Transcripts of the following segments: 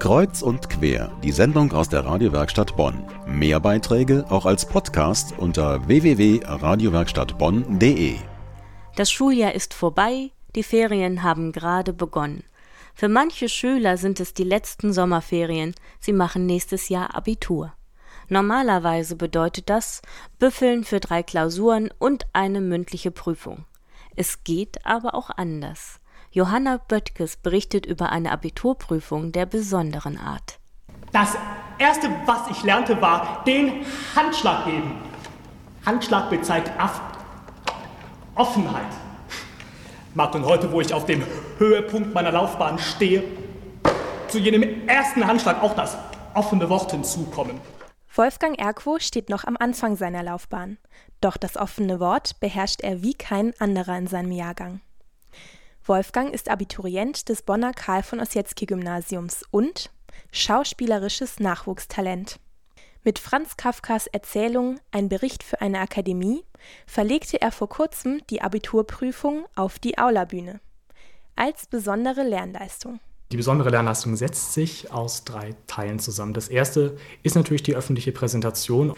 Kreuz und quer, die Sendung aus der Radiowerkstatt Bonn. Mehr Beiträge auch als Podcast unter www.radiowerkstattbonn.de. Das Schuljahr ist vorbei, die Ferien haben gerade begonnen. Für manche Schüler sind es die letzten Sommerferien, sie machen nächstes Jahr Abitur. Normalerweise bedeutet das Büffeln für drei Klausuren und eine mündliche Prüfung. Es geht aber auch anders. Johanna Böttges berichtet über eine Abiturprüfung der besonderen Art. Das erste, was ich lernte, war den Handschlag geben. Handschlag bezeigt Aff Offenheit. Mag und heute, wo ich auf dem Höhepunkt meiner Laufbahn stehe, zu jenem ersten Handschlag auch das offene Wort hinzukommen. Wolfgang Erquo steht noch am Anfang seiner Laufbahn. Doch das offene Wort beherrscht er wie kein anderer in seinem Jahrgang. Wolfgang ist Abiturient des Bonner Karl von Ossietzky Gymnasiums und schauspielerisches Nachwuchstalent. Mit Franz Kafkas Erzählung Ein Bericht für eine Akademie verlegte er vor kurzem die Abiturprüfung auf die Aulabühne als besondere Lernleistung. Die besondere Lernleistung setzt sich aus drei Teilen zusammen. Das erste ist natürlich die öffentliche Präsentation,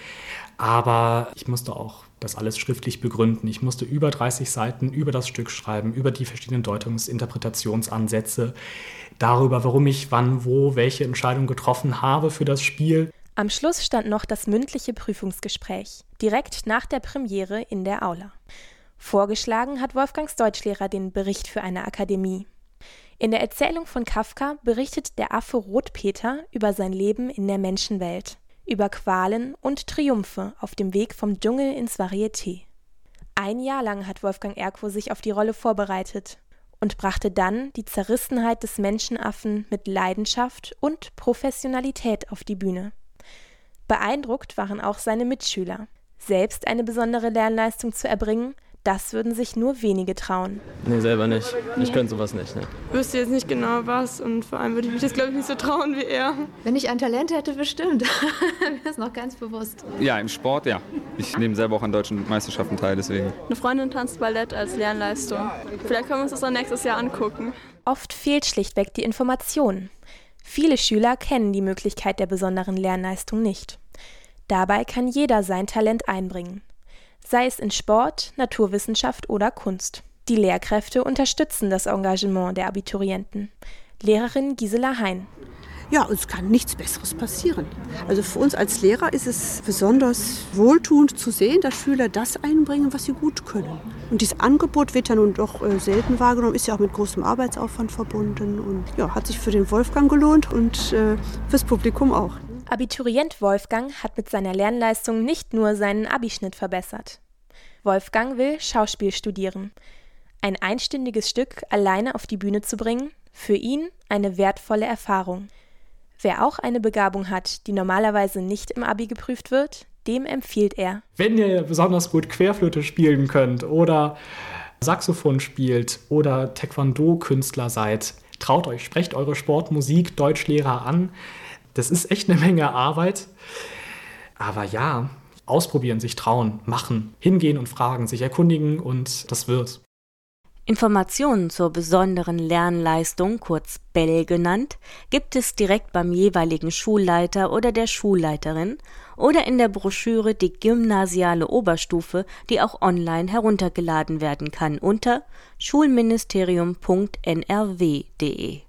aber ich musste auch das alles schriftlich begründen. Ich musste über 30 Seiten über das Stück schreiben, über die verschiedenen Deutungs-, Interpretationsansätze, darüber, warum ich wann, wo, welche Entscheidung getroffen habe für das Spiel. Am Schluss stand noch das mündliche Prüfungsgespräch, direkt nach der Premiere in der Aula. Vorgeschlagen hat Wolfgangs Deutschlehrer den Bericht für eine Akademie. In der Erzählung von Kafka berichtet der Affe Rotpeter über sein Leben in der Menschenwelt über Qualen und Triumphe auf dem Weg vom Dschungel ins Varieté. Ein Jahr lang hat Wolfgang Erquo sich auf die Rolle vorbereitet und brachte dann die Zerrissenheit des Menschenaffen mit Leidenschaft und Professionalität auf die Bühne. Beeindruckt waren auch seine Mitschüler. Selbst eine besondere Lernleistung zu erbringen, das würden sich nur wenige trauen. Nee, selber nicht. Ich könnte sowas nicht. Ne. Ich wüsste jetzt nicht genau was und vor allem würde ich mich das, glaube ich, nicht so trauen wie er. Wenn ich ein Talent hätte, bestimmt. Mir ist noch ganz bewusst. Ja, im Sport, ja. Ich nehme selber auch an deutschen Meisterschaften teil, deswegen. Eine Freundin tanzt Ballett als Lernleistung. Vielleicht können wir uns das dann nächstes Jahr angucken. Oft fehlt schlichtweg die Information. Viele Schüler kennen die Möglichkeit der besonderen Lernleistung nicht. Dabei kann jeder sein Talent einbringen sei es in Sport, Naturwissenschaft oder Kunst. Die Lehrkräfte unterstützen das Engagement der Abiturienten. Lehrerin Gisela Hein. Ja, uns kann nichts Besseres passieren. Also für uns als Lehrer ist es besonders wohltuend zu sehen, dass Schüler das einbringen, was sie gut können. Und dieses Angebot wird ja nun doch äh, selten wahrgenommen, ist ja auch mit großem Arbeitsaufwand verbunden und ja, hat sich für den Wolfgang gelohnt und äh, fürs Publikum auch. Abiturient Wolfgang hat mit seiner Lernleistung nicht nur seinen Abischnitt verbessert. Wolfgang will Schauspiel studieren. Ein einstündiges Stück alleine auf die Bühne zu bringen, für ihn eine wertvolle Erfahrung. Wer auch eine Begabung hat, die normalerweise nicht im Abi geprüft wird, dem empfiehlt er. Wenn ihr besonders gut Querflöte spielen könnt oder Saxophon spielt oder Taekwondo-Künstler seid, traut euch, sprecht eure Sportmusik Deutschlehrer an. Das ist echt eine Menge Arbeit. Aber ja, ausprobieren, sich trauen, machen, hingehen und fragen, sich erkundigen und das wird. Informationen zur besonderen Lernleistung, kurz BEL genannt, gibt es direkt beim jeweiligen Schulleiter oder der Schulleiterin oder in der Broschüre Die gymnasiale Oberstufe, die auch online heruntergeladen werden kann unter schulministerium.nrw.de.